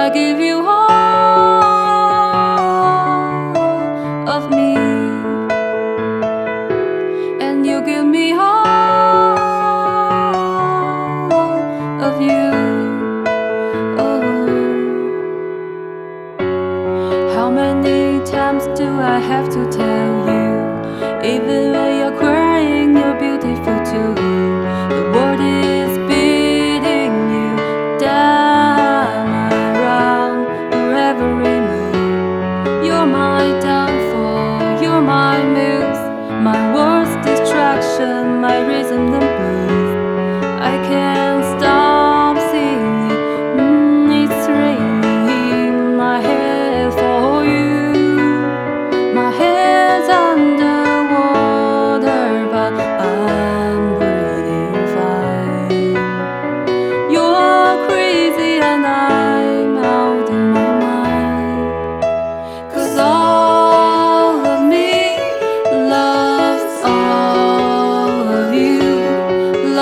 I give you all of me, and you give me all of you. Oh. How many times do I have to tell you, even when you're crying?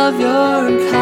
of your kind.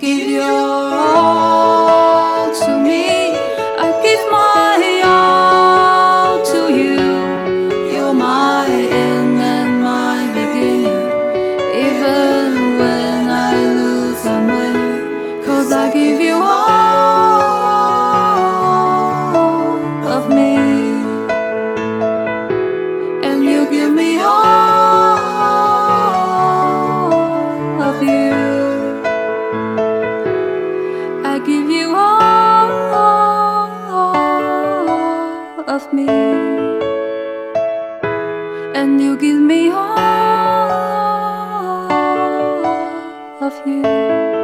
gidiyor. of me, and you give me all of you.